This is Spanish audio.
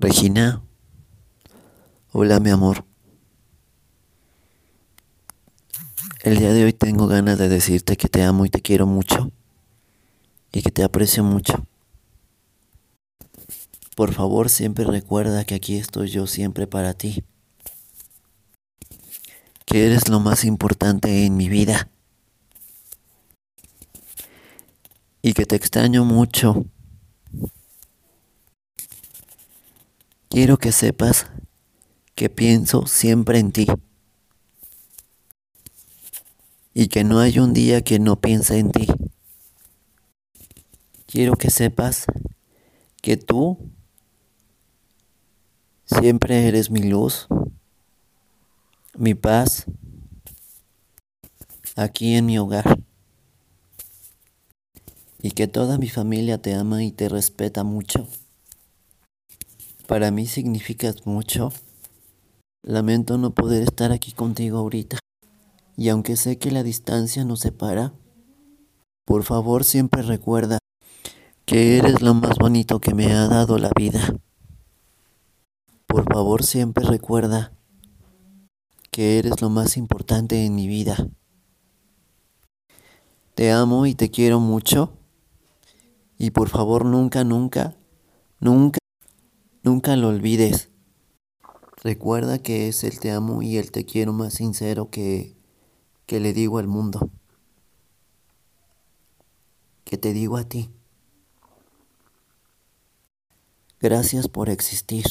Regina, hola mi amor. El día de hoy tengo ganas de decirte que te amo y te quiero mucho y que te aprecio mucho. Por favor, siempre recuerda que aquí estoy yo siempre para ti. Que eres lo más importante en mi vida. Y que te extraño mucho. Quiero que sepas que pienso siempre en ti. Y que no hay un día que no piense en ti. Quiero que sepas que tú siempre eres mi luz, mi paz, aquí en mi hogar. Y que toda mi familia te ama y te respeta mucho. Para mí significas mucho. Lamento no poder estar aquí contigo ahorita. Y aunque sé que la distancia nos separa, por favor siempre recuerda que eres lo más bonito que me ha dado la vida. Por favor siempre recuerda que eres lo más importante en mi vida. Te amo y te quiero mucho. Y por favor nunca, nunca, nunca Nunca lo olvides. Recuerda que es el te amo y el te quiero más sincero que, que le digo al mundo. Que te digo a ti. Gracias por existir.